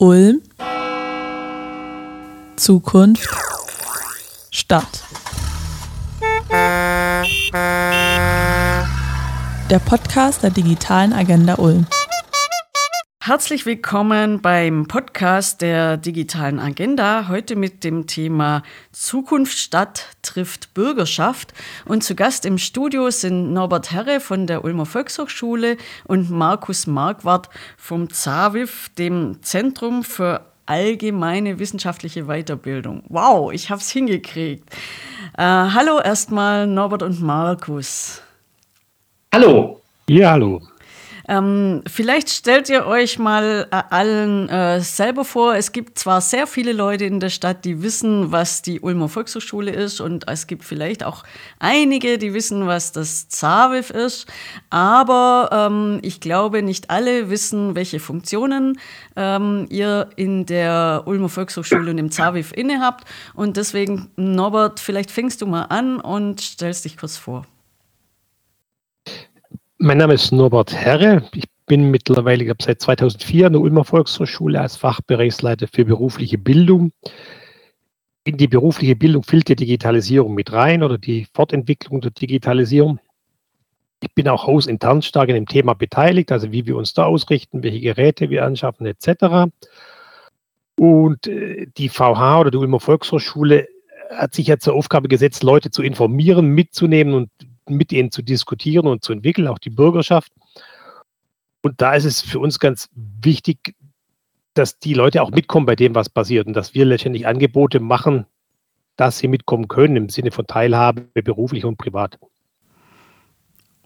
Ulm, Zukunft, Stadt. Der Podcast der digitalen Agenda Ulm. Herzlich willkommen beim Podcast der digitalen Agenda. Heute mit dem Thema Zukunft Stadt trifft Bürgerschaft. Und zu Gast im Studio sind Norbert Herre von der Ulmer Volkshochschule und Markus Marquardt vom ZAWIF, dem Zentrum für allgemeine wissenschaftliche Weiterbildung. Wow, ich habe es hingekriegt. Äh, hallo erstmal Norbert und Markus. Hallo. Ja, hallo. Ähm, vielleicht stellt ihr euch mal äh, allen äh, selber vor, es gibt zwar sehr viele Leute in der Stadt, die wissen, was die Ulmer Volkshochschule ist und es gibt vielleicht auch einige, die wissen, was das ZAWIF ist, aber ähm, ich glaube, nicht alle wissen, welche Funktionen ähm, ihr in der Ulmer Volkshochschule und im ZAWIF innehabt. Und deswegen, Norbert, vielleicht fängst du mal an und stellst dich kurz vor. Mein Name ist Norbert Herre. Ich bin mittlerweile, ich habe seit 2004 an der Ulmer Volkshochschule als Fachbereichsleiter für berufliche Bildung. In die berufliche Bildung fällt die Digitalisierung mit rein oder die Fortentwicklung der Digitalisierung. Ich bin auch hausintern stark in dem Thema beteiligt, also wie wir uns da ausrichten, welche Geräte wir anschaffen etc. Und äh, die VH oder die Ulmer Volkshochschule hat sich ja zur Aufgabe gesetzt, Leute zu informieren, mitzunehmen und mit ihnen zu diskutieren und zu entwickeln, auch die Bürgerschaft. Und da ist es für uns ganz wichtig, dass die Leute auch mitkommen bei dem, was passiert und dass wir letztendlich Angebote machen, dass sie mitkommen können im Sinne von Teilhabe, beruflich und privat.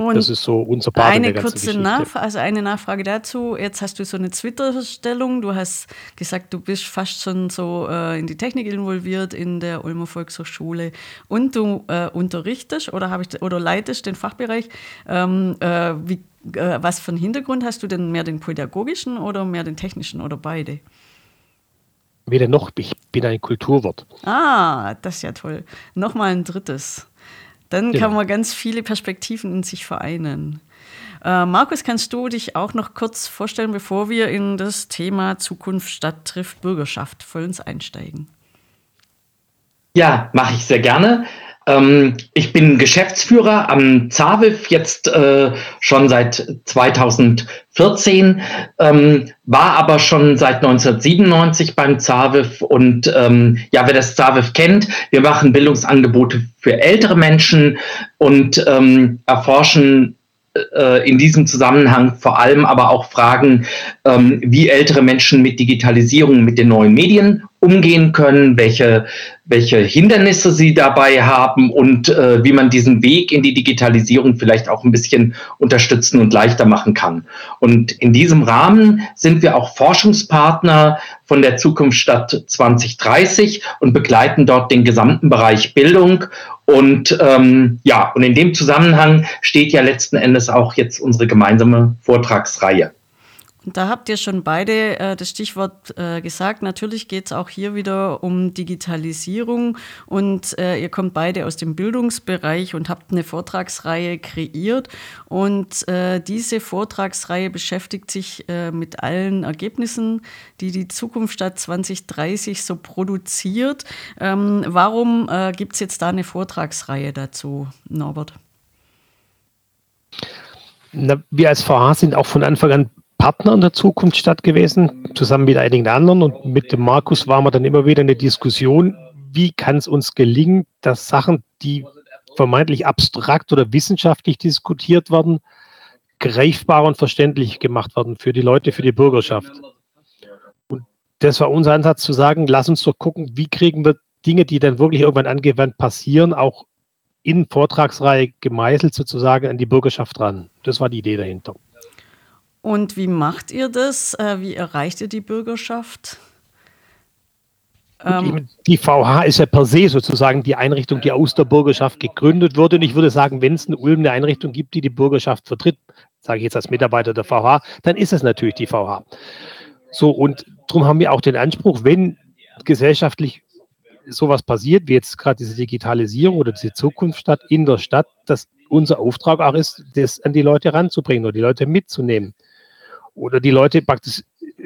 Und das ist so unser Part Eine kurze Nachfrage, also eine Nachfrage dazu. Jetzt hast du so eine Twitter-Stellung. Du hast gesagt, du bist fast schon so äh, in die Technik involviert in der Ulmer Volkshochschule und du äh, unterrichtest oder, ich, oder leitest den Fachbereich. Ähm, äh, wie, äh, was für einen Hintergrund hast du denn? Mehr den pädagogischen oder mehr den technischen oder beide? Weder noch, ich bin ein Kulturwort. Ah, das ist ja toll. Nochmal ein drittes. Dann genau. kann man ganz viele Perspektiven in sich vereinen. Äh, Markus, kannst du dich auch noch kurz vorstellen, bevor wir in das Thema Zukunft Stadt trifft Bürgerschaft vollends einsteigen? Ja, mache ich sehr gerne. Ähm, ich bin Geschäftsführer am ZAWIF jetzt äh, schon seit 2014, ähm, war aber schon seit 1997 beim ZAWIF und ähm, ja, wer das ZAWIF kennt, wir machen Bildungsangebote für ältere Menschen und ähm, erforschen äh, in diesem Zusammenhang vor allem aber auch Fragen, ähm, wie ältere Menschen mit Digitalisierung, mit den neuen Medien umgehen können, welche, welche Hindernisse sie dabei haben und äh, wie man diesen Weg in die Digitalisierung vielleicht auch ein bisschen unterstützen und leichter machen kann. Und in diesem Rahmen sind wir auch Forschungspartner von der Zukunftsstadt 2030 und begleiten dort den gesamten Bereich Bildung. Und ähm, ja, und in dem Zusammenhang steht ja letzten Endes auch jetzt unsere gemeinsame Vortragsreihe. Da habt ihr schon beide äh, das Stichwort äh, gesagt. Natürlich geht es auch hier wieder um Digitalisierung und äh, ihr kommt beide aus dem Bildungsbereich und habt eine Vortragsreihe kreiert. Und äh, diese Vortragsreihe beschäftigt sich äh, mit allen Ergebnissen, die die Zukunft statt 2030 so produziert. Ähm, warum äh, gibt es jetzt da eine Vortragsreihe dazu, Norbert? Na, wir als VH sind auch von Anfang an Partner in der Zukunft statt gewesen, zusammen mit einigen anderen. Und mit dem Markus waren wir dann immer wieder in der Diskussion, wie kann es uns gelingen, dass Sachen, die vermeintlich abstrakt oder wissenschaftlich diskutiert werden, greifbar und verständlich gemacht werden für die Leute, für die Bürgerschaft. Und das war unser Ansatz zu sagen, lass uns doch gucken, wie kriegen wir Dinge, die dann wirklich irgendwann angewandt passieren, auch in Vortragsreihe gemeißelt sozusagen an die Bürgerschaft ran. Das war die Idee dahinter. Und wie macht ihr das? Äh, wie erreicht ihr die Bürgerschaft? Ähm, die VH ist ja per se sozusagen die Einrichtung, die aus der Bürgerschaft gegründet wurde. Und ich würde sagen, wenn es in Ulm eine Einrichtung gibt, die die Bürgerschaft vertritt, sage ich jetzt als Mitarbeiter der VH, dann ist es natürlich die VH. So, und darum haben wir auch den Anspruch, wenn gesellschaftlich sowas passiert, wie jetzt gerade diese Digitalisierung oder diese Zukunftsstadt in der Stadt, dass unser Auftrag auch ist, das an die Leute ranzubringen oder die Leute mitzunehmen oder die Leute praktisch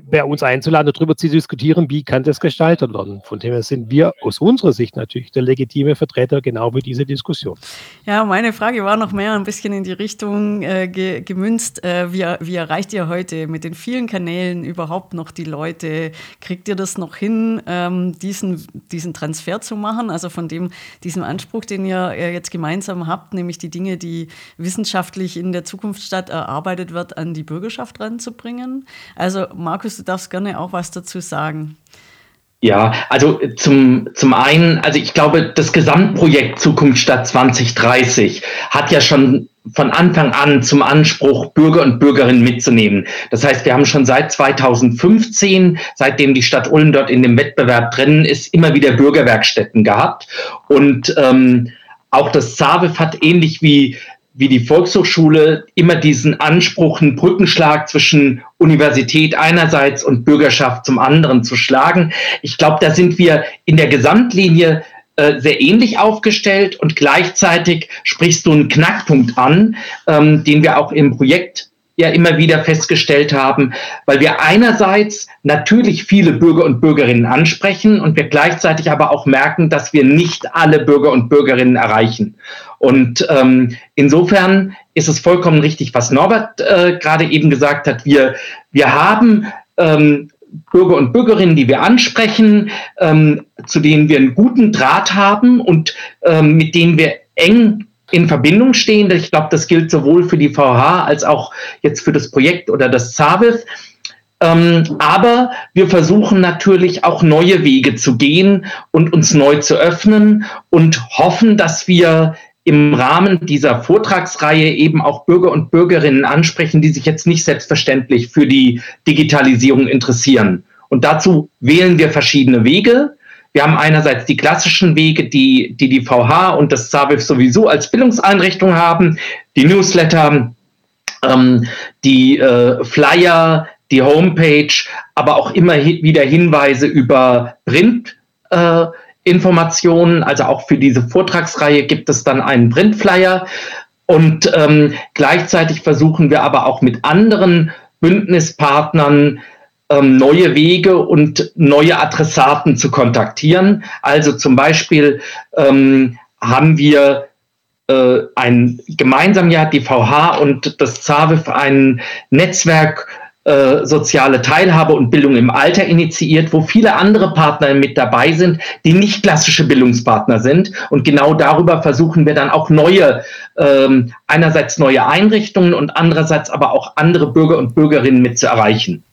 bei uns einzuladen, darüber zu diskutieren, wie kann das gestaltet werden. Von dem her sind wir aus unserer Sicht natürlich der legitime Vertreter genau für diese Diskussion. Ja, meine Frage war noch mehr ein bisschen in die Richtung äh, ge gemünzt. Äh, wie, wie erreicht ihr heute mit den vielen Kanälen überhaupt noch die Leute? Kriegt ihr das noch hin, ähm, diesen, diesen Transfer zu machen? Also von dem, diesem Anspruch, den ihr äh, jetzt gemeinsam habt, nämlich die Dinge, die wissenschaftlich in der Zukunftsstadt erarbeitet wird, an die Bürgerschaft ranzubringen? Also Markus, du darfst gerne auch was dazu sagen. Ja, also zum, zum einen, also ich glaube, das Gesamtprojekt Zukunftsstadt 2030 hat ja schon von Anfang an zum Anspruch, Bürger und Bürgerinnen mitzunehmen. Das heißt, wir haben schon seit 2015, seitdem die Stadt Ulm dort in dem Wettbewerb drin ist, immer wieder Bürgerwerkstätten gehabt. Und ähm, auch das ZAWIF hat ähnlich wie wie die Volkshochschule immer diesen Anspruch, einen Brückenschlag zwischen Universität einerseits und Bürgerschaft zum anderen zu schlagen. Ich glaube, da sind wir in der Gesamtlinie äh, sehr ähnlich aufgestellt und gleichzeitig sprichst du einen Knackpunkt an, ähm, den wir auch im Projekt ja immer wieder festgestellt haben, weil wir einerseits natürlich viele Bürger und Bürgerinnen ansprechen und wir gleichzeitig aber auch merken, dass wir nicht alle Bürger und Bürgerinnen erreichen. Und ähm, insofern ist es vollkommen richtig, was Norbert äh, gerade eben gesagt hat. Wir, wir haben ähm, Bürger und Bürgerinnen, die wir ansprechen, ähm, zu denen wir einen guten Draht haben und ähm, mit denen wir eng in Verbindung stehen. Ich glaube, das gilt sowohl für die VH als auch jetzt für das Projekt oder das ZAVIF. Ähm, aber wir versuchen natürlich auch neue Wege zu gehen und uns neu zu öffnen und hoffen, dass wir im Rahmen dieser Vortragsreihe eben auch Bürger und Bürgerinnen ansprechen, die sich jetzt nicht selbstverständlich für die Digitalisierung interessieren. Und dazu wählen wir verschiedene Wege. Wir haben einerseits die klassischen Wege, die die, die VH und das ZABIF sowieso als Bildungseinrichtung haben, die Newsletter, ähm, die äh, Flyer, die Homepage, aber auch immer wieder Hinweise über Print. Äh, Informationen, also auch für diese Vortragsreihe gibt es dann einen Printflyer. Und ähm, gleichzeitig versuchen wir aber auch mit anderen Bündnispartnern ähm, neue Wege und neue Adressaten zu kontaktieren. Also zum Beispiel ähm, haben wir äh, ein gemeinsam ja die VH und das ZAWIF ein Netzwerk äh, soziale Teilhabe und Bildung im Alter initiiert, wo viele andere Partner mit dabei sind, die nicht klassische Bildungspartner sind. Und genau darüber versuchen wir dann auch neue, ähm, einerseits neue Einrichtungen und andererseits aber auch andere Bürger und Bürgerinnen mit zu erreichen.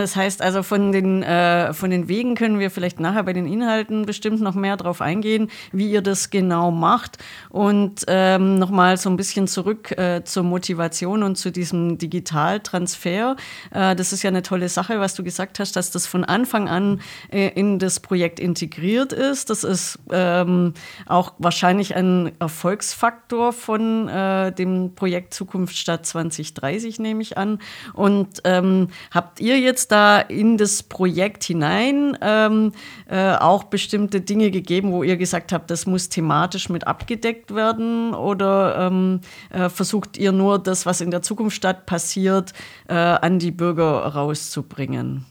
Das heißt also, von den, äh, von den Wegen können wir vielleicht nachher bei den Inhalten bestimmt noch mehr drauf eingehen, wie ihr das genau macht. Und ähm, nochmal so ein bisschen zurück äh, zur Motivation und zu diesem Digitaltransfer. Äh, das ist ja eine tolle Sache, was du gesagt hast, dass das von Anfang an äh, in das Projekt integriert ist. Das ist ähm, auch wahrscheinlich ein Erfolgsfaktor von äh, dem Projekt Zukunft statt 2030, nehme ich an. Und ähm, habt ihr jetzt jetzt da in das Projekt hinein ähm, äh, auch bestimmte Dinge gegeben, wo ihr gesagt habt, das muss thematisch mit abgedeckt werden? Oder ähm, äh, versucht ihr nur das, was in der Zukunft statt passiert, äh, an die Bürger rauszubringen?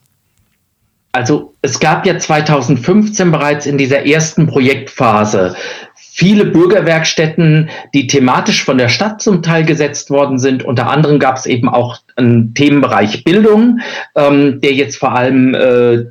Also es gab ja 2015 bereits in dieser ersten Projektphase viele Bürgerwerkstätten, die thematisch von der Stadt zum Teil gesetzt worden sind. Unter anderem gab es eben auch einen Themenbereich Bildung, ähm, der jetzt vor allem äh,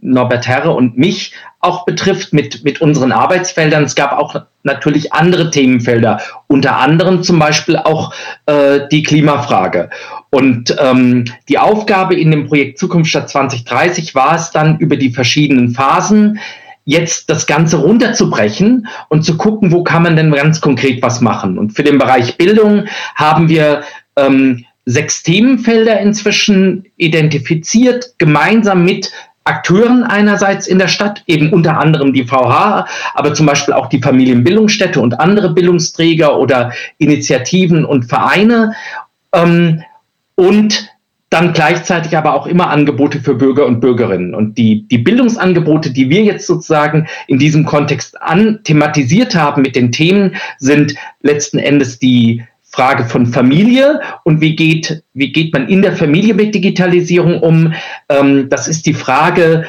Norbert Herre und mich auch betrifft mit, mit unseren Arbeitsfeldern. Es gab auch natürlich andere Themenfelder, unter anderem zum Beispiel auch äh, die Klimafrage. Und ähm, die Aufgabe in dem Projekt Zukunft statt 2030 war es dann über die verschiedenen Phasen jetzt das Ganze runterzubrechen und zu gucken, wo kann man denn ganz konkret was machen. Und für den Bereich Bildung haben wir ähm, sechs Themenfelder inzwischen identifiziert, gemeinsam mit Akteuren einerseits in der Stadt, eben unter anderem die VH, aber zum Beispiel auch die Familienbildungsstätte und andere Bildungsträger oder Initiativen und Vereine. Ähm, und dann gleichzeitig aber auch immer Angebote für Bürger und Bürgerinnen. Und die, die Bildungsangebote, die wir jetzt sozusagen in diesem Kontext an thematisiert haben mit den Themen, sind letzten Endes die Frage von Familie und wie geht, wie geht man in der Familie mit Digitalisierung um. Ähm, das ist die Frage,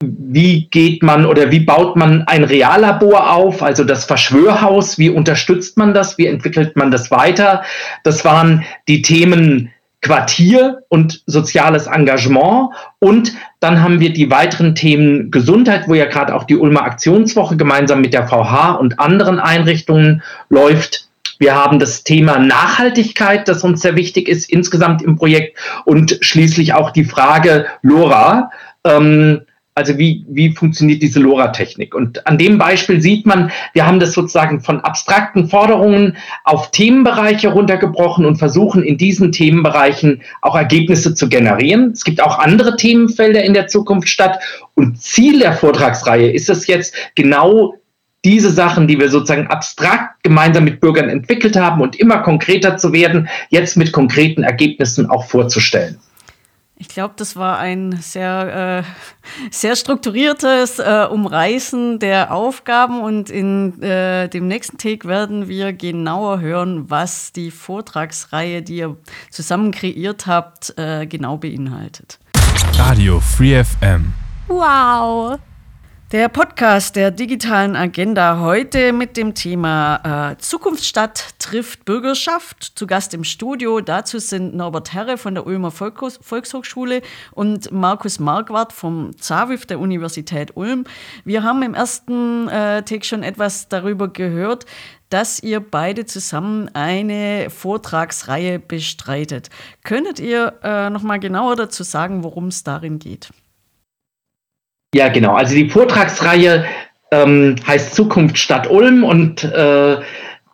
wie geht man oder wie baut man ein Reallabor auf, also das Verschwörhaus, wie unterstützt man das, wie entwickelt man das weiter. Das waren die Themen Quartier und soziales Engagement. Und dann haben wir die weiteren Themen Gesundheit, wo ja gerade auch die Ulmer Aktionswoche gemeinsam mit der VH und anderen Einrichtungen läuft. Wir haben das Thema Nachhaltigkeit, das uns sehr wichtig ist insgesamt im Projekt und schließlich auch die Frage LoRa. Ähm, also wie, wie funktioniert diese LoRa-Technik? Und an dem Beispiel sieht man, wir haben das sozusagen von abstrakten Forderungen auf Themenbereiche runtergebrochen und versuchen in diesen Themenbereichen auch Ergebnisse zu generieren. Es gibt auch andere Themenfelder in der Zukunft statt. Und Ziel der Vortragsreihe ist es jetzt genau diese Sachen, die wir sozusagen abstrakt gemeinsam mit Bürgern entwickelt haben und immer konkreter zu werden, jetzt mit konkreten Ergebnissen auch vorzustellen. Ich glaube, das war ein sehr, äh, sehr strukturiertes äh, Umreißen der Aufgaben und in äh, dem nächsten Take werden wir genauer hören, was die Vortragsreihe, die ihr zusammen kreiert habt, äh, genau beinhaltet. Radio Free FM. Wow! Der Podcast der digitalen Agenda heute mit dem Thema äh, Zukunftsstadt trifft Bürgerschaft. Zu Gast im Studio dazu sind Norbert Herre von der Ulmer Volkshochschule und Markus Marquardt vom ZAWIF der Universität Ulm. Wir haben im ersten äh, Take schon etwas darüber gehört, dass ihr beide zusammen eine Vortragsreihe bestreitet. Könntet ihr äh, noch mal genauer dazu sagen, worum es darin geht? Ja, genau. Also die Vortragsreihe ähm, heißt Zukunft Stadt Ulm und äh,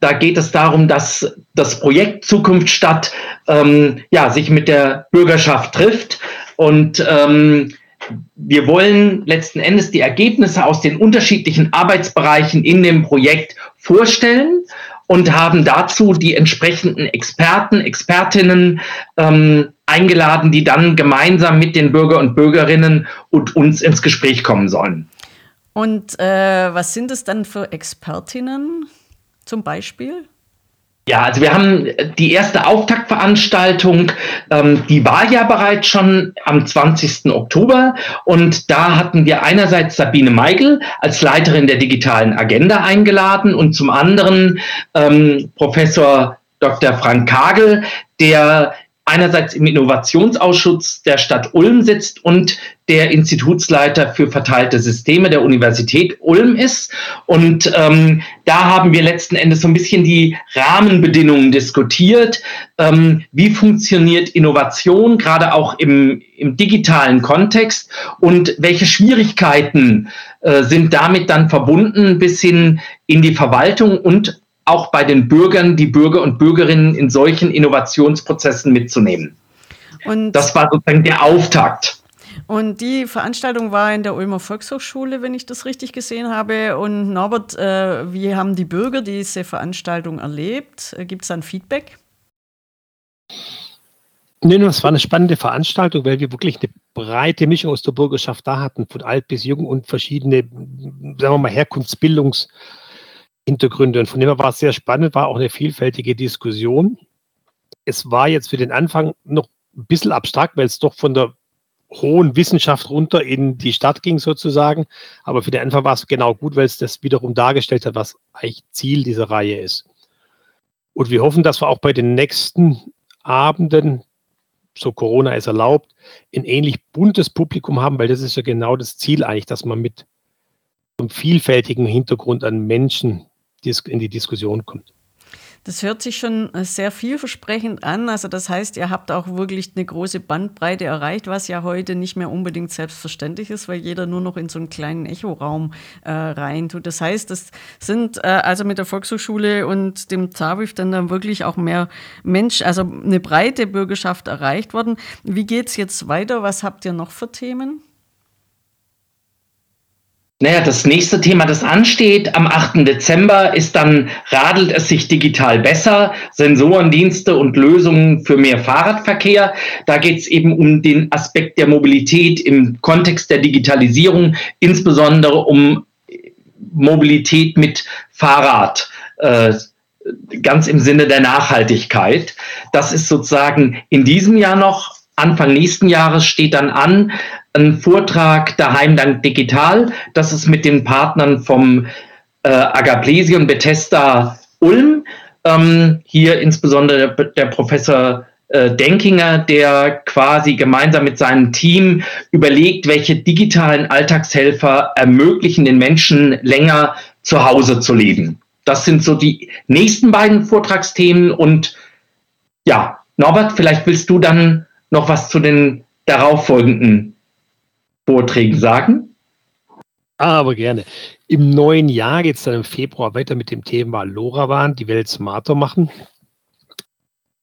da geht es darum, dass das Projekt Zukunft Stadt ähm, ja, sich mit der Bürgerschaft trifft und ähm, wir wollen letzten Endes die Ergebnisse aus den unterschiedlichen Arbeitsbereichen in dem Projekt vorstellen und haben dazu die entsprechenden Experten, Expertinnen ähm, eingeladen, die dann gemeinsam mit den Bürger und Bürgerinnen und uns ins Gespräch kommen sollen. Und äh, was sind es dann für Expertinnen zum Beispiel? Ja, also wir haben die erste Auftaktveranstaltung, ähm, die war ja bereits schon am 20. Oktober und da hatten wir einerseits Sabine Meigel als Leiterin der digitalen Agenda eingeladen und zum anderen ähm, Professor Dr. Frank Kagel, der einerseits im Innovationsausschuss der Stadt Ulm sitzt und der Institutsleiter für verteilte Systeme der Universität Ulm ist. Und ähm, da haben wir letzten Endes so ein bisschen die Rahmenbedingungen diskutiert. Ähm, wie funktioniert Innovation, gerade auch im, im digitalen Kontext und welche Schwierigkeiten äh, sind damit dann verbunden bis hin in die Verwaltung und auch bei den Bürgern, die Bürger und Bürgerinnen in solchen Innovationsprozessen mitzunehmen. Und das war sozusagen der Auftakt. Und die Veranstaltung war in der Ulmer Volkshochschule, wenn ich das richtig gesehen habe. Und Norbert, äh, wie haben die Bürger diese Veranstaltung erlebt? Äh, Gibt es ein Feedback? Nee, es war eine spannende Veranstaltung, weil wir wirklich eine breite Mischung aus der Bürgerschaft da hatten, von alt bis jung und verschiedene, sagen wir mal, Herkunftsbildungs- Hintergründe. Und von dem her war es sehr spannend, war auch eine vielfältige Diskussion. Es war jetzt für den Anfang noch ein bisschen abstrakt, weil es doch von der hohen Wissenschaft runter in die Stadt ging sozusagen. Aber für den Anfang war es genau gut, weil es das wiederum dargestellt hat, was eigentlich Ziel dieser Reihe ist. Und wir hoffen, dass wir auch bei den nächsten Abenden, so Corona es erlaubt, ein ähnlich buntes Publikum haben, weil das ist ja genau das Ziel eigentlich, dass man mit einem vielfältigen Hintergrund an Menschen in die Diskussion kommt. Das hört sich schon äh, sehr vielversprechend an. Also das heißt, ihr habt auch wirklich eine große Bandbreite erreicht, was ja heute nicht mehr unbedingt selbstverständlich ist, weil jeder nur noch in so einen kleinen Echoraum äh, reintut. Das heißt, das sind äh, also mit der Volkshochschule und dem ZAWIF dann, dann wirklich auch mehr Mensch, also eine breite Bürgerschaft erreicht worden. Wie geht es jetzt weiter? Was habt ihr noch für Themen? Naja, das nächste Thema, das ansteht am 8. Dezember, ist dann Radelt es sich digital besser, Sensorendienste und Lösungen für mehr Fahrradverkehr. Da geht es eben um den Aspekt der Mobilität im Kontext der Digitalisierung, insbesondere um Mobilität mit Fahrrad. Äh, ganz im Sinne der Nachhaltigkeit. Das ist sozusagen in diesem Jahr noch. Anfang nächsten Jahres steht dann an ein Vortrag daheim dann digital. Das ist mit den Partnern vom äh, Agaplesi Bethesda Ulm. Ähm, hier insbesondere der Professor äh, Denkinger, der quasi gemeinsam mit seinem Team überlegt, welche digitalen Alltagshelfer ermöglichen den Menschen länger zu Hause zu leben. Das sind so die nächsten beiden Vortragsthemen. Und ja, Norbert, vielleicht willst du dann noch was zu den darauffolgenden Vorträgen sagen? Aber gerne. Im neuen Jahr geht es dann im Februar weiter mit dem Thema LoRaWAN, die Welt smarter machen.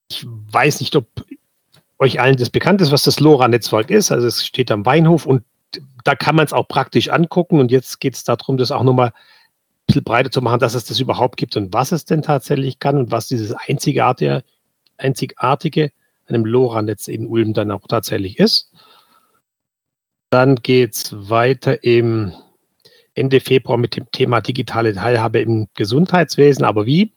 Ich weiß nicht, ob euch allen das bekannt ist, was das LoRa-Netzwerk ist. Also es steht am Weinhof und da kann man es auch praktisch angucken. Und jetzt geht es darum, das auch nochmal bisschen breiter zu machen, dass es das überhaupt gibt und was es denn tatsächlich kann und was dieses einzigartige, einzigartige einem LoRa-Netz in Ulm dann auch tatsächlich ist. Dann geht es weiter im Ende Februar mit dem Thema digitale Teilhabe im Gesundheitswesen. Aber wie?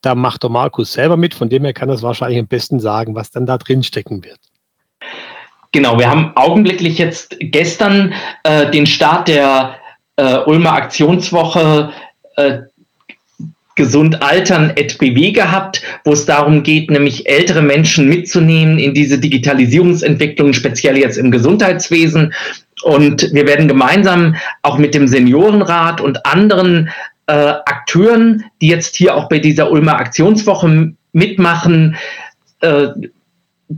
Da macht der Markus selber mit, von dem her kann er es wahrscheinlich am besten sagen, was dann da drin stecken wird. Genau, wir haben augenblicklich jetzt gestern äh, den Start der äh, Ulmer Aktionswoche äh, Gesund Altern et BW gehabt, wo es darum geht, nämlich ältere Menschen mitzunehmen in diese Digitalisierungsentwicklung, speziell jetzt im Gesundheitswesen. Und wir werden gemeinsam auch mit dem Seniorenrat und anderen äh, Akteuren, die jetzt hier auch bei dieser Ulmer Aktionswoche mitmachen, äh,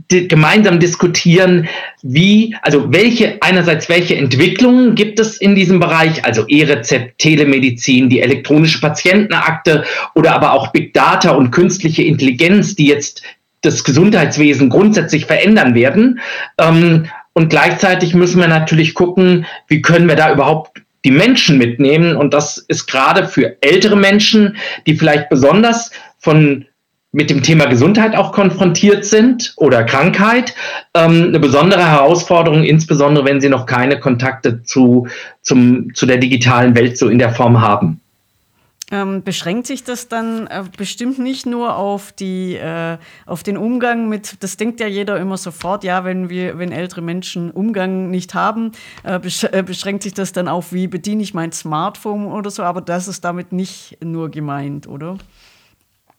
gemeinsam diskutieren, wie, also welche, einerseits welche Entwicklungen gibt es in diesem Bereich, also E-Rezept, Telemedizin, die elektronische Patientenakte oder aber auch Big Data und künstliche Intelligenz, die jetzt das Gesundheitswesen grundsätzlich verändern werden. Ähm, und gleichzeitig müssen wir natürlich gucken, wie können wir da überhaupt die Menschen mitnehmen. Und das ist gerade für ältere Menschen, die vielleicht besonders von mit dem Thema Gesundheit auch konfrontiert sind oder Krankheit, ähm, eine besondere Herausforderung, insbesondere wenn sie noch keine Kontakte zu, zum, zu der digitalen Welt so in der Form haben. Ähm, beschränkt sich das dann äh, bestimmt nicht nur auf die äh, auf den Umgang mit, das denkt ja jeder immer sofort, ja, wenn wir, wenn ältere Menschen Umgang nicht haben, äh, besch äh, beschränkt sich das dann auf, wie bediene ich mein Smartphone oder so, aber das ist damit nicht nur gemeint, oder?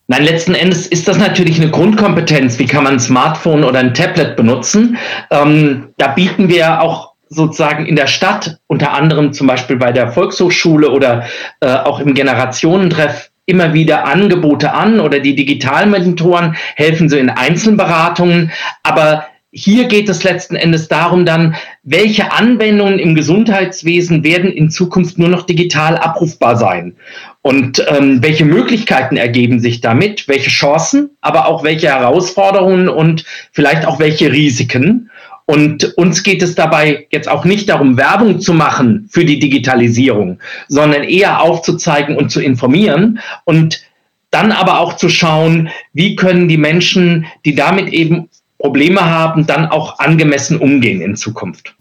Nein, letzten Endes ist das natürlich eine Grundkompetenz. Wie kann man ein Smartphone oder ein Tablet benutzen? Ähm, da bieten wir auch sozusagen in der Stadt, unter anderem zum Beispiel bei der Volkshochschule oder äh, auch im Generationentreff, immer wieder Angebote an oder die Digitalmentoren helfen so in Einzelberatungen. Aber hier geht es letzten Endes darum dann, welche Anwendungen im Gesundheitswesen werden in Zukunft nur noch digital abrufbar sein und ähm, welche Möglichkeiten ergeben sich damit, welche Chancen, aber auch welche Herausforderungen und vielleicht auch welche Risiken. Und uns geht es dabei jetzt auch nicht darum, Werbung zu machen für die Digitalisierung, sondern eher aufzuzeigen und zu informieren und dann aber auch zu schauen, wie können die Menschen, die damit eben Probleme haben, dann auch angemessen umgehen in Zukunft.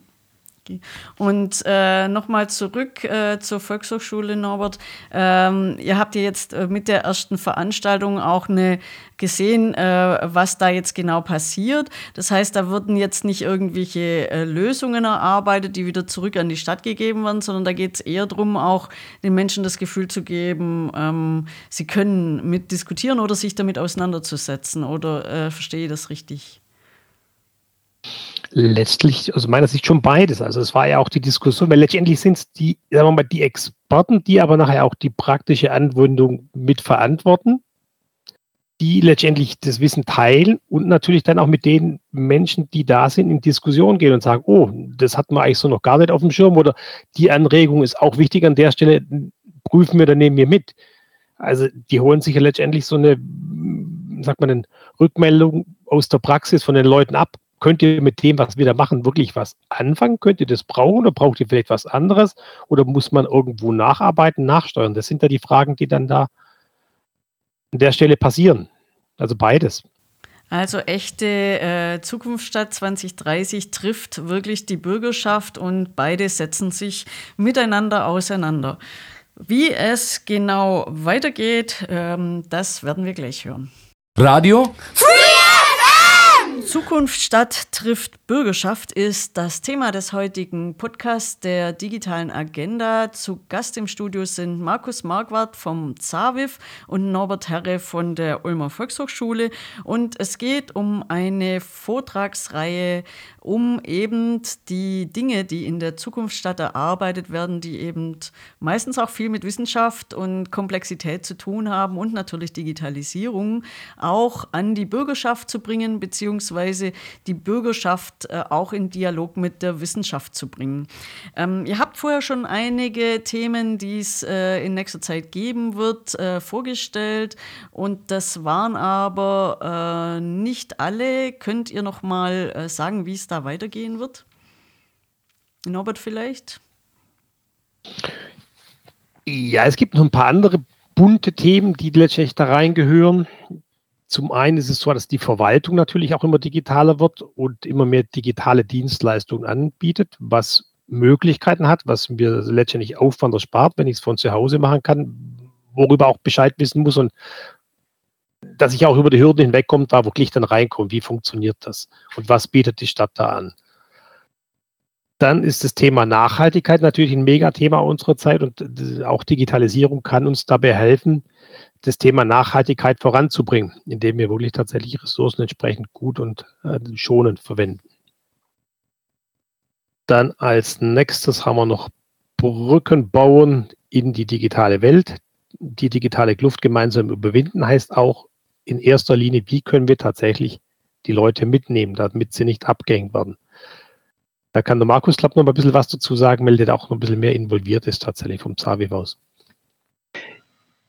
Und äh, nochmal zurück äh, zur Volkshochschule, Norbert. Ähm, ihr habt ja jetzt äh, mit der ersten Veranstaltung auch eine gesehen, äh, was da jetzt genau passiert. Das heißt, da wurden jetzt nicht irgendwelche äh, Lösungen erarbeitet, die wieder zurück an die Stadt gegeben werden, sondern da geht es eher darum, auch den Menschen das Gefühl zu geben, ähm, sie können mitdiskutieren oder sich damit auseinanderzusetzen. Oder äh, verstehe ich das richtig? Letztlich, aus meiner Sicht schon beides. Also es war ja auch die Diskussion, weil letztendlich sind es die, sagen wir mal, die Experten, die aber nachher auch die praktische Anwendung mit verantworten, die letztendlich das Wissen teilen und natürlich dann auch mit den Menschen, die da sind, in Diskussion gehen und sagen, oh, das hat man eigentlich so noch gar nicht auf dem Schirm oder die Anregung ist auch wichtig an der Stelle, prüfen wir, dann nehmen wir mit. Also die holen sich ja letztendlich so eine, sagt man, eine Rückmeldung aus der Praxis von den Leuten ab könnt ihr mit dem, was wir da machen, wirklich was anfangen? Könnt ihr das brauchen oder braucht ihr vielleicht was anderes? Oder muss man irgendwo nacharbeiten, nachsteuern? Das sind da die Fragen, die dann da an der Stelle passieren. Also beides. Also echte äh, Zukunftsstadt 2030 trifft wirklich die Bürgerschaft und beide setzen sich miteinander auseinander. Wie es genau weitergeht, ähm, das werden wir gleich hören. Radio Zukunft Stadt trifft Bürgerschaft ist das Thema des heutigen Podcasts der digitalen Agenda. Zu Gast im Studio sind Markus Marquardt vom ZAWIF und Norbert Herre von der Ulmer Volkshochschule. Und es geht um eine Vortragsreihe um eben die Dinge, die in der Zukunftsstadt erarbeitet werden, die eben meistens auch viel mit Wissenschaft und Komplexität zu tun haben und natürlich Digitalisierung auch an die Bürgerschaft zu bringen, beziehungsweise die Bürgerschaft äh, auch in Dialog mit der Wissenschaft zu bringen. Ähm, ihr habt vorher schon einige Themen, die es äh, in nächster Zeit geben wird, äh, vorgestellt und das waren aber äh, nicht alle. Könnt ihr noch mal äh, sagen, wie es da weitergehen wird? Norbert vielleicht? Ja, es gibt noch ein paar andere bunte Themen, die letztendlich da reingehören. Zum einen ist es so, dass die Verwaltung natürlich auch immer digitaler wird und immer mehr digitale Dienstleistungen anbietet, was Möglichkeiten hat, was mir letztendlich Aufwand erspart, wenn ich es von zu Hause machen kann, worüber auch Bescheid wissen muss und dass ich auch über die Hürden hinwegkomme, da wirklich dann reinkomme. Wie funktioniert das? Und was bietet die Stadt da an? Dann ist das Thema Nachhaltigkeit natürlich ein Megathema unserer Zeit und auch Digitalisierung kann uns dabei helfen, das Thema Nachhaltigkeit voranzubringen, indem wir wirklich tatsächlich Ressourcen entsprechend gut und äh, schonend verwenden. Dann als nächstes haben wir noch Brücken bauen in die digitale Welt. Die digitale Kluft gemeinsam überwinden heißt auch in erster Linie, wie können wir tatsächlich die Leute mitnehmen, damit sie nicht abgehängt werden. Da kann der Markus, glaube noch mal ein bisschen was dazu sagen, weil der auch noch ein bisschen mehr involviert ist tatsächlich vom Zaviv aus.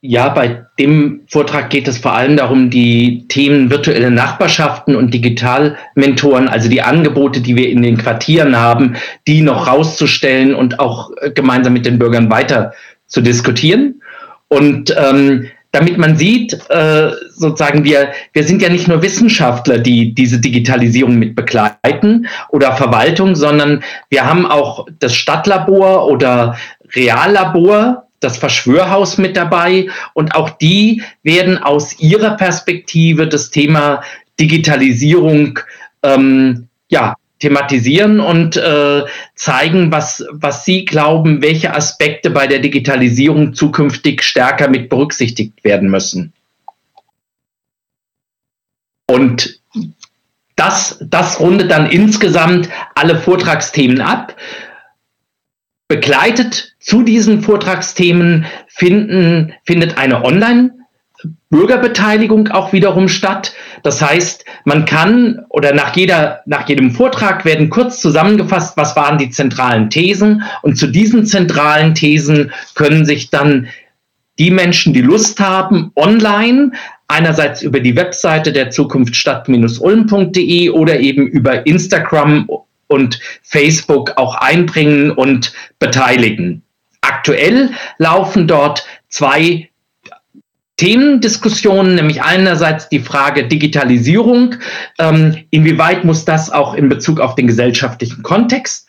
Ja, bei dem Vortrag geht es vor allem darum, die Themen virtuelle Nachbarschaften und Digitalmentoren, also die Angebote, die wir in den Quartieren haben, die noch rauszustellen und auch äh, gemeinsam mit den Bürgern weiter zu diskutieren. Und ähm, damit man sieht, äh, sozusagen, wir, wir sind ja nicht nur Wissenschaftler, die diese Digitalisierung mit begleiten oder Verwaltung, sondern wir haben auch das Stadtlabor oder Reallabor, das Verschwörhaus mit dabei und auch die werden aus ihrer Perspektive das Thema Digitalisierung ähm, ja, thematisieren und äh, zeigen, was, was Sie glauben, welche Aspekte bei der Digitalisierung zukünftig stärker mit berücksichtigt werden müssen. Und das, das rundet dann insgesamt alle Vortragsthemen ab. Begleitet zu diesen Vortragsthemen finden, findet eine Online- Bürgerbeteiligung auch wiederum statt. Das heißt, man kann oder nach jeder, nach jedem Vortrag werden kurz zusammengefasst, was waren die zentralen Thesen und zu diesen zentralen Thesen können sich dann die Menschen, die Lust haben, online einerseits über die Webseite der Zukunft stadt-ulm.de oder eben über Instagram und Facebook auch einbringen und beteiligen. Aktuell laufen dort zwei Themendiskussionen, nämlich einerseits die Frage Digitalisierung, ähm, inwieweit muss das auch in Bezug auf den gesellschaftlichen Kontext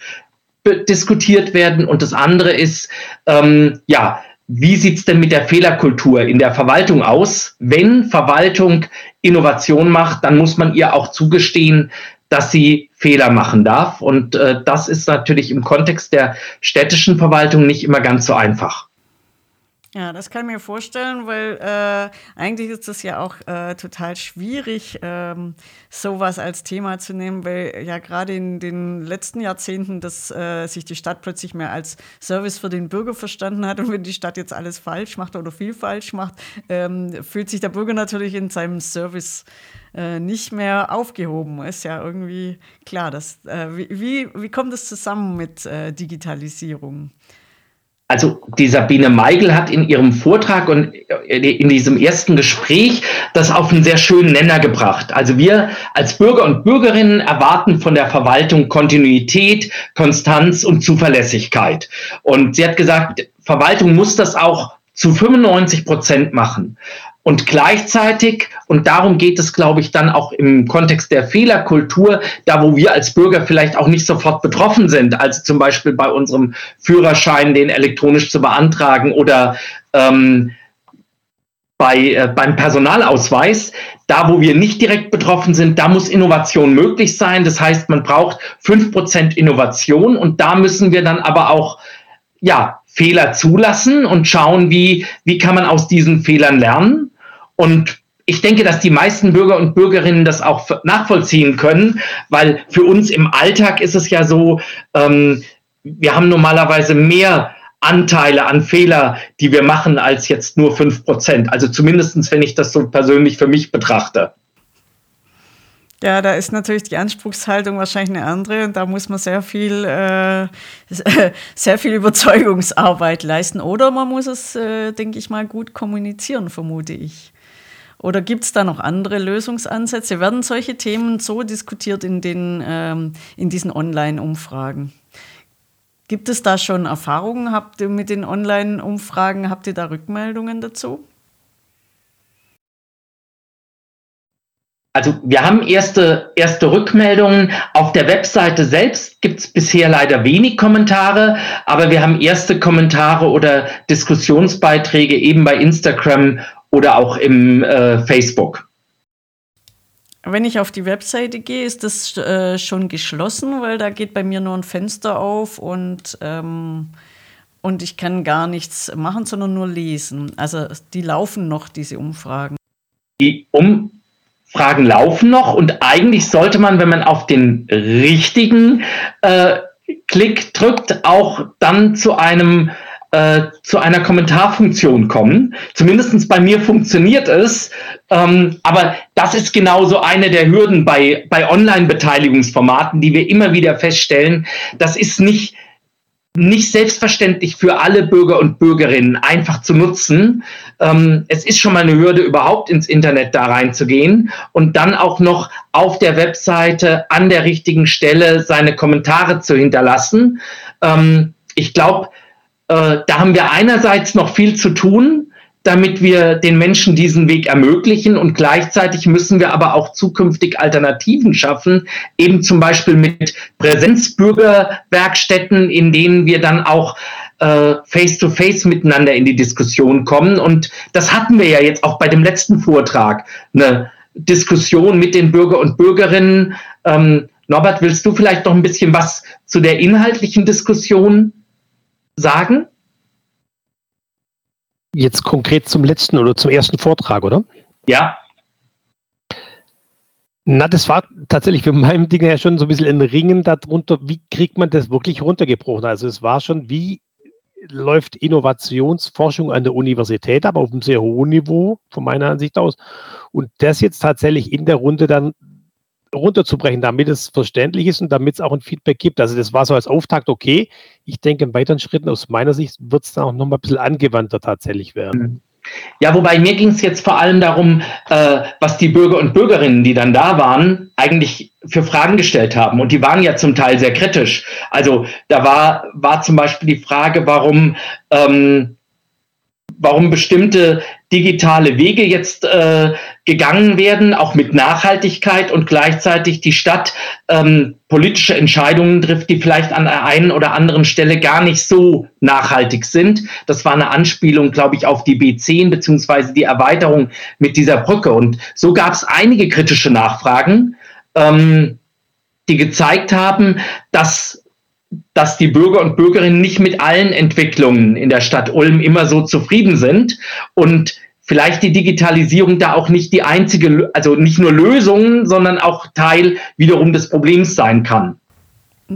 diskutiert werden und das andere ist, ähm, ja, wie sieht es denn mit der Fehlerkultur in der Verwaltung aus? Wenn Verwaltung Innovation macht, dann muss man ihr auch zugestehen, dass sie Fehler machen darf. Und äh, das ist natürlich im Kontext der städtischen Verwaltung nicht immer ganz so einfach. Ja, das kann ich mir vorstellen, weil äh, eigentlich ist es ja auch äh, total schwierig, ähm, sowas als Thema zu nehmen, weil ja gerade in den letzten Jahrzehnten, dass äh, sich die Stadt plötzlich mehr als Service für den Bürger verstanden hat und wenn die Stadt jetzt alles falsch macht oder viel falsch macht, ähm, fühlt sich der Bürger natürlich in seinem Service äh, nicht mehr aufgehoben. Ist ja irgendwie klar. Dass, äh, wie, wie kommt das zusammen mit äh, Digitalisierung? Also die Sabine Meigel hat in ihrem Vortrag und in diesem ersten Gespräch das auf einen sehr schönen Nenner gebracht. Also wir als Bürger und Bürgerinnen erwarten von der Verwaltung Kontinuität, Konstanz und Zuverlässigkeit. Und sie hat gesagt, Verwaltung muss das auch zu 95 Prozent machen. Und gleichzeitig, und darum geht es, glaube ich, dann auch im Kontext der Fehlerkultur, da wo wir als Bürger vielleicht auch nicht sofort betroffen sind, also zum Beispiel bei unserem Führerschein, den elektronisch zu beantragen oder ähm, bei, äh, beim Personalausweis, da wo wir nicht direkt betroffen sind, da muss Innovation möglich sein. Das heißt, man braucht fünf Prozent Innovation und da müssen wir dann aber auch ja, Fehler zulassen und schauen, wie, wie kann man aus diesen Fehlern lernen. Und ich denke, dass die meisten Bürger und Bürgerinnen das auch nachvollziehen können, weil für uns im Alltag ist es ja so, ähm, wir haben normalerweise mehr Anteile an Fehler, die wir machen, als jetzt nur fünf Prozent. Also zumindestens, wenn ich das so persönlich für mich betrachte. Ja, da ist natürlich die Anspruchshaltung wahrscheinlich eine andere und da muss man sehr viel, äh, sehr viel Überzeugungsarbeit leisten. Oder man muss es, äh, denke ich mal, gut kommunizieren, vermute ich. Oder gibt es da noch andere Lösungsansätze? Werden solche Themen so diskutiert in, den, ähm, in diesen Online-Umfragen? Gibt es da schon Erfahrungen? Habt ihr mit den Online-Umfragen, habt ihr da Rückmeldungen dazu? Also wir haben erste, erste Rückmeldungen. Auf der Webseite selbst gibt es bisher leider wenig Kommentare, aber wir haben erste Kommentare oder Diskussionsbeiträge eben bei Instagram oder auch im äh, Facebook. Wenn ich auf die Webseite gehe, ist das äh, schon geschlossen, weil da geht bei mir nur ein Fenster auf und, ähm, und ich kann gar nichts machen, sondern nur lesen. Also die laufen noch, diese Umfragen. Die um Fragen laufen noch und eigentlich sollte man, wenn man auf den richtigen äh, Klick drückt, auch dann zu einem äh, zu einer Kommentarfunktion kommen. Zumindestens bei mir funktioniert es. Ähm, aber das ist genauso eine der Hürden bei, bei Online-Beteiligungsformaten, die wir immer wieder feststellen. Das ist nicht nicht selbstverständlich für alle Bürger und Bürgerinnen einfach zu nutzen. Ähm, es ist schon mal eine Hürde, überhaupt ins Internet da reinzugehen und dann auch noch auf der Webseite an der richtigen Stelle seine Kommentare zu hinterlassen. Ähm, ich glaube, äh, da haben wir einerseits noch viel zu tun, damit wir den Menschen diesen Weg ermöglichen. Und gleichzeitig müssen wir aber auch zukünftig Alternativen schaffen, eben zum Beispiel mit Präsenzbürgerwerkstätten, in denen wir dann auch äh, face-to-face -face miteinander in die Diskussion kommen. Und das hatten wir ja jetzt auch bei dem letzten Vortrag, eine Diskussion mit den Bürger und Bürgerinnen. Ähm, Norbert, willst du vielleicht noch ein bisschen was zu der inhaltlichen Diskussion sagen? Jetzt konkret zum letzten oder zum ersten Vortrag, oder? Ja. Na, das war tatsächlich für meinem Ding ja schon so ein bisschen ein Ringen darunter, wie kriegt man das wirklich runtergebrochen? Also es war schon, wie läuft Innovationsforschung an der Universität, aber auf einem sehr hohen Niveau, von meiner Ansicht aus. Und das jetzt tatsächlich in der Runde dann runterzubrechen, damit es verständlich ist und damit es auch ein Feedback gibt. Also das war so als Auftakt okay. Ich denke, in weiteren Schritten aus meiner Sicht wird es dann auch noch mal ein bisschen angewandter tatsächlich werden. Mhm. Ja, wobei mir ging es jetzt vor allem darum, äh, was die Bürger und Bürgerinnen, die dann da waren, eigentlich für Fragen gestellt haben. Und die waren ja zum Teil sehr kritisch. Also da war, war zum Beispiel die Frage, warum ähm, warum bestimmte digitale Wege jetzt äh, gegangen werden, auch mit Nachhaltigkeit und gleichzeitig die Stadt ähm, politische Entscheidungen trifft, die vielleicht an der einen oder anderen Stelle gar nicht so nachhaltig sind. Das war eine Anspielung, glaube ich, auf die B10 beziehungsweise die Erweiterung mit dieser Brücke. Und so gab es einige kritische Nachfragen, ähm, die gezeigt haben, dass dass die Bürger und Bürgerinnen nicht mit allen Entwicklungen in der Stadt Ulm immer so zufrieden sind und vielleicht die Digitalisierung da auch nicht die einzige, also nicht nur Lösung, sondern auch Teil wiederum des Problems sein kann.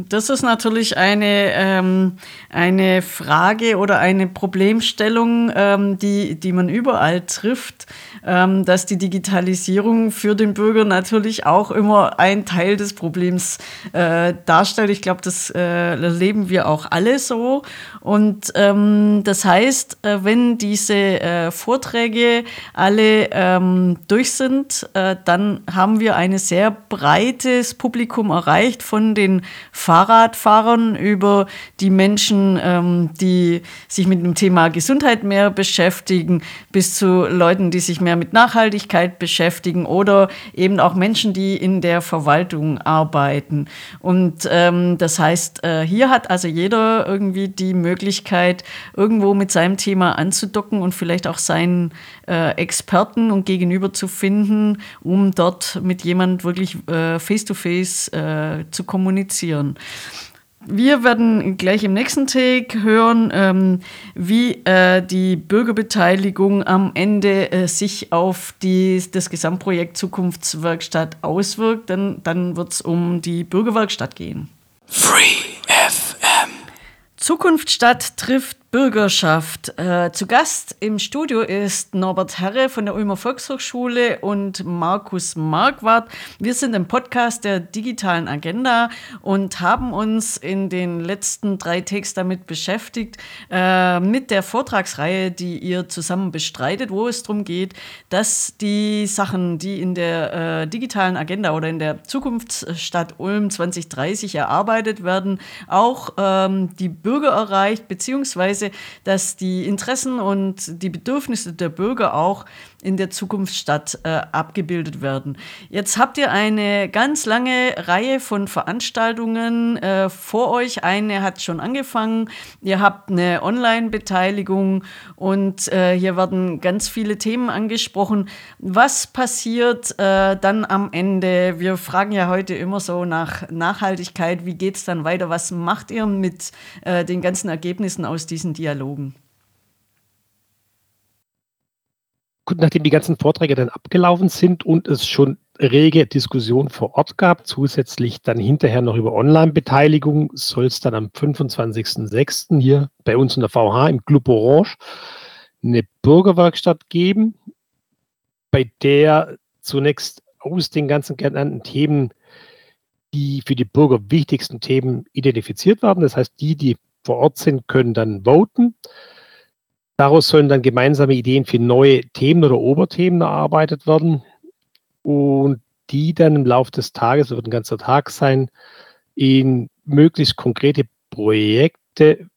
Das ist natürlich eine, ähm, eine Frage oder eine Problemstellung, ähm, die, die man überall trifft, ähm, dass die Digitalisierung für den Bürger natürlich auch immer ein Teil des Problems äh, darstellt. Ich glaube, das äh, erleben wir auch alle so. Und ähm, das heißt, äh, wenn diese äh, Vorträge alle ähm, durch sind, äh, dann haben wir ein sehr breites Publikum erreicht von den Fahrradfahrern über die Menschen, ähm, die sich mit dem Thema Gesundheit mehr beschäftigen, bis zu Leuten, die sich mehr mit Nachhaltigkeit beschäftigen oder eben auch Menschen, die in der Verwaltung arbeiten. Und ähm, das heißt, äh, hier hat also jeder irgendwie die Möglichkeit, irgendwo mit seinem Thema anzudocken und vielleicht auch seinen äh, Experten und Gegenüber zu finden, um dort mit jemand wirklich äh, face-to-face -face, äh, zu kommunizieren. Wir werden gleich im nächsten Take hören, ähm, wie äh, die Bürgerbeteiligung am Ende äh, sich auf die, das Gesamtprojekt Zukunftswerkstatt auswirkt. Denn dann wird es um die Bürgerwerkstatt gehen. Free FM. Zukunftsstadt trifft Bürgerschaft. Äh, zu Gast im Studio ist Norbert Herre von der Ulmer Volkshochschule und Markus Marquardt. Wir sind im Podcast der digitalen Agenda und haben uns in den letzten drei Takes damit beschäftigt, äh, mit der Vortragsreihe, die ihr zusammen bestreitet, wo es darum geht, dass die Sachen, die in der äh, digitalen Agenda oder in der Zukunftsstadt Ulm 2030 erarbeitet werden, auch ähm, die Bürger erreicht, beziehungsweise Weise, dass die Interessen und die Bedürfnisse der Bürger auch in der Zukunftsstadt äh, abgebildet werden. Jetzt habt ihr eine ganz lange Reihe von Veranstaltungen äh, vor euch. Eine hat schon angefangen. Ihr habt eine Online-Beteiligung und äh, hier werden ganz viele Themen angesprochen. Was passiert äh, dann am Ende? Wir fragen ja heute immer so nach Nachhaltigkeit. Wie geht es dann weiter? Was macht ihr mit äh, den ganzen Ergebnissen aus diesen Dialogen? Gut, nachdem die ganzen Vorträge dann abgelaufen sind und es schon rege Diskussion vor Ort gab, zusätzlich dann hinterher noch über Online-Beteiligung, soll es dann am 25.06. hier bei uns in der VH im Club Orange eine Bürgerwerkstatt geben, bei der zunächst aus den ganzen genannten Themen die für die Bürger wichtigsten Themen identifiziert werden. Das heißt, die, die vor Ort sind, können dann voten. Daraus sollen dann gemeinsame Ideen für neue Themen oder Oberthemen erarbeitet werden und die dann im Laufe des Tages, wird ein ganzer Tag sein, in möglichst konkrete Projekte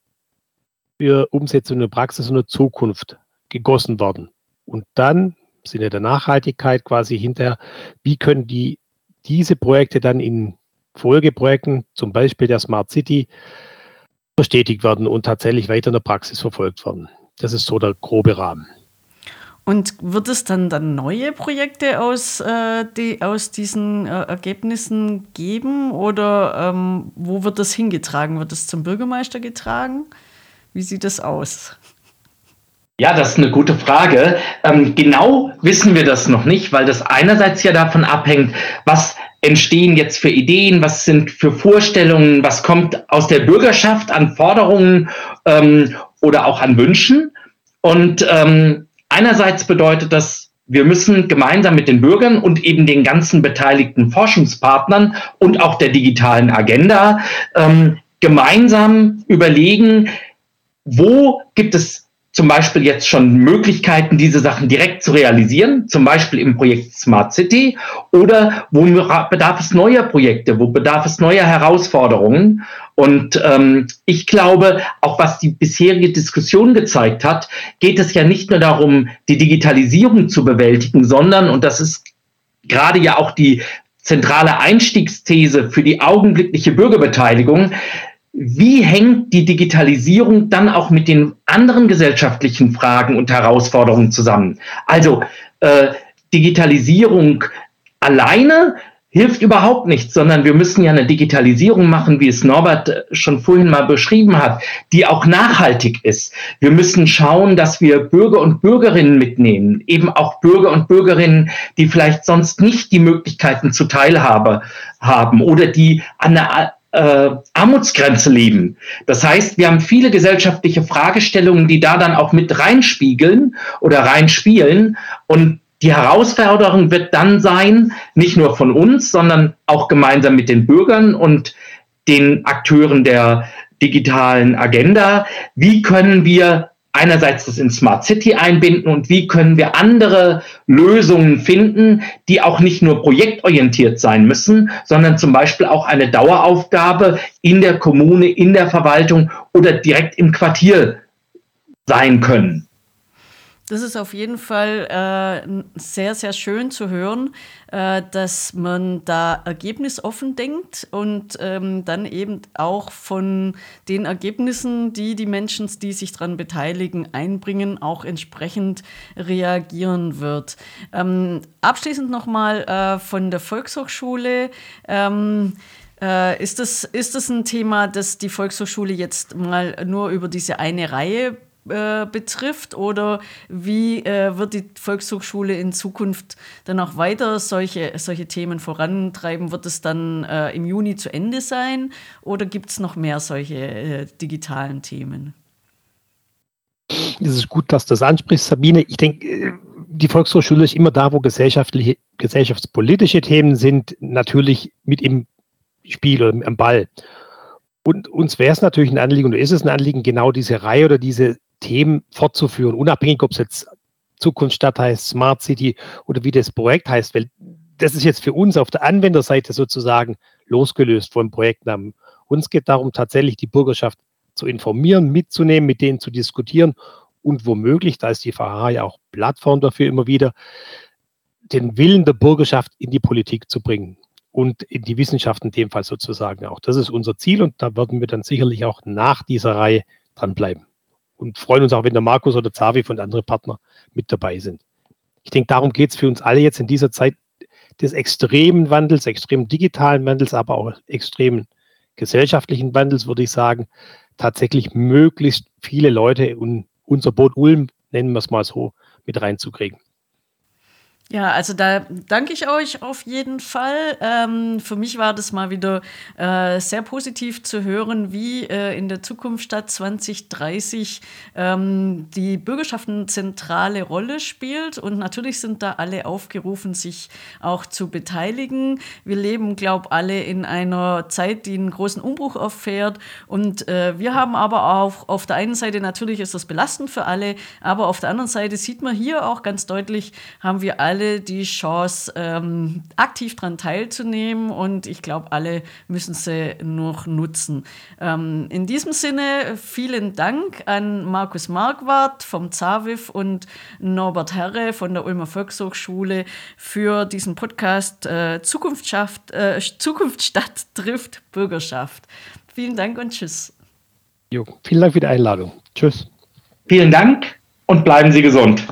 für Umsetzung in der Praxis und der Zukunft gegossen werden. Und dann im Sinne der Nachhaltigkeit quasi hinterher, wie können die diese Projekte dann in Folgeprojekten, zum Beispiel der Smart City, verstetigt werden und tatsächlich weiter in der Praxis verfolgt werden. Das ist so der grobe Rahmen. Und wird es dann, dann neue Projekte aus, äh, die, aus diesen äh, Ergebnissen geben oder ähm, wo wird das hingetragen? Wird es zum Bürgermeister getragen? Wie sieht das aus? Ja, das ist eine gute Frage. Ähm, genau wissen wir das noch nicht, weil das einerseits ja davon abhängt, was entstehen jetzt für Ideen, was sind für Vorstellungen, was kommt aus der Bürgerschaft an Forderungen ähm, oder auch an Wünschen. Und ähm, einerseits bedeutet das, wir müssen gemeinsam mit den Bürgern und eben den ganzen beteiligten Forschungspartnern und auch der digitalen Agenda ähm, gemeinsam überlegen, wo gibt es zum Beispiel jetzt schon Möglichkeiten, diese Sachen direkt zu realisieren, zum Beispiel im Projekt Smart City, oder wo bedarf es neuer Projekte, wo bedarf es neuer Herausforderungen. Und ähm, ich glaube, auch was die bisherige Diskussion gezeigt hat, geht es ja nicht nur darum, die Digitalisierung zu bewältigen, sondern, und das ist gerade ja auch die zentrale Einstiegsthese für die augenblickliche Bürgerbeteiligung, wie hängt die Digitalisierung dann auch mit den anderen gesellschaftlichen Fragen und Herausforderungen zusammen? Also äh, Digitalisierung alleine hilft überhaupt nichts, sondern wir müssen ja eine Digitalisierung machen, wie es Norbert äh, schon vorhin mal beschrieben hat, die auch nachhaltig ist. Wir müssen schauen, dass wir Bürger und Bürgerinnen mitnehmen, eben auch Bürger und Bürgerinnen, die vielleicht sonst nicht die Möglichkeiten zur Teilhabe haben oder die an der äh, Armutsgrenze leben. Das heißt, wir haben viele gesellschaftliche Fragestellungen, die da dann auch mit reinspiegeln oder reinspielen. Und die Herausforderung wird dann sein, nicht nur von uns, sondern auch gemeinsam mit den Bürgern und den Akteuren der digitalen Agenda, wie können wir einerseits das in Smart City einbinden und wie können wir andere Lösungen finden, die auch nicht nur projektorientiert sein müssen, sondern zum Beispiel auch eine Daueraufgabe in der Kommune, in der Verwaltung oder direkt im Quartier sein können. Das ist auf jeden Fall äh, sehr, sehr schön zu hören, äh, dass man da ergebnisoffen denkt und ähm, dann eben auch von den Ergebnissen, die die Menschen, die sich daran beteiligen, einbringen, auch entsprechend reagieren wird. Ähm, abschließend nochmal äh, von der Volkshochschule. Ähm, äh, ist, das, ist das ein Thema, das die Volkshochschule jetzt mal nur über diese eine Reihe äh, betrifft oder wie äh, wird die Volkshochschule in Zukunft dann auch weiter solche, solche Themen vorantreiben? Wird es dann äh, im Juni zu Ende sein oder gibt es noch mehr solche äh, digitalen Themen? Es ist gut, dass du das ansprichst, Sabine. Ich denke, äh, die Volkshochschule ist immer da, wo gesellschaftliche, gesellschaftspolitische Themen sind, natürlich mit im Spiel oder am Ball. Und uns wäre es natürlich ein Anliegen, oder ist es ein Anliegen, genau diese Reihe oder diese Themen fortzuführen, unabhängig, ob es jetzt Zukunftsstadt heißt, Smart City oder wie das Projekt heißt, weil das ist jetzt für uns auf der Anwenderseite sozusagen losgelöst vom Projektnamen. Uns geht darum, tatsächlich die Bürgerschaft zu informieren, mitzunehmen, mit denen zu diskutieren und womöglich, da ist die VH ja auch Plattform dafür immer wieder, den Willen der Bürgerschaft in die Politik zu bringen und in die Wissenschaft in dem Fall sozusagen auch. Das ist unser Ziel und da werden wir dann sicherlich auch nach dieser Reihe dranbleiben und freuen uns auch, wenn der Markus oder Zavi von anderen Partnern mit dabei sind. Ich denke, darum geht es für uns alle jetzt in dieser Zeit des extremen Wandels, extremen digitalen Wandels, aber auch extremen gesellschaftlichen Wandels, würde ich sagen, tatsächlich möglichst viele Leute in unser Boot Ulm, nennen wir es mal so, mit reinzukriegen. Ja, also da danke ich euch auf jeden Fall. Ähm, für mich war das mal wieder äh, sehr positiv zu hören, wie äh, in der Zukunft statt 2030 ähm, die Bürgerschaft eine zentrale Rolle spielt. Und natürlich sind da alle aufgerufen, sich auch zu beteiligen. Wir leben, glaube ich, alle in einer Zeit, die einen großen Umbruch auffährt. Und äh, wir haben aber auch auf der einen Seite, natürlich ist das belastend für alle, aber auf der anderen Seite sieht man hier auch ganz deutlich, haben wir alle alle die Chance, ähm, aktiv daran teilzunehmen und ich glaube, alle müssen sie noch nutzen. Ähm, in diesem Sinne vielen Dank an Markus Marquardt vom ZAWIF und Norbert Herre von der Ulmer Volkshochschule für diesen Podcast äh, Zukunft, äh, Zukunft Stadt trifft Bürgerschaft. Vielen Dank und tschüss. Jo, vielen Dank für die Einladung. Tschüss. Vielen Dank und bleiben Sie gesund.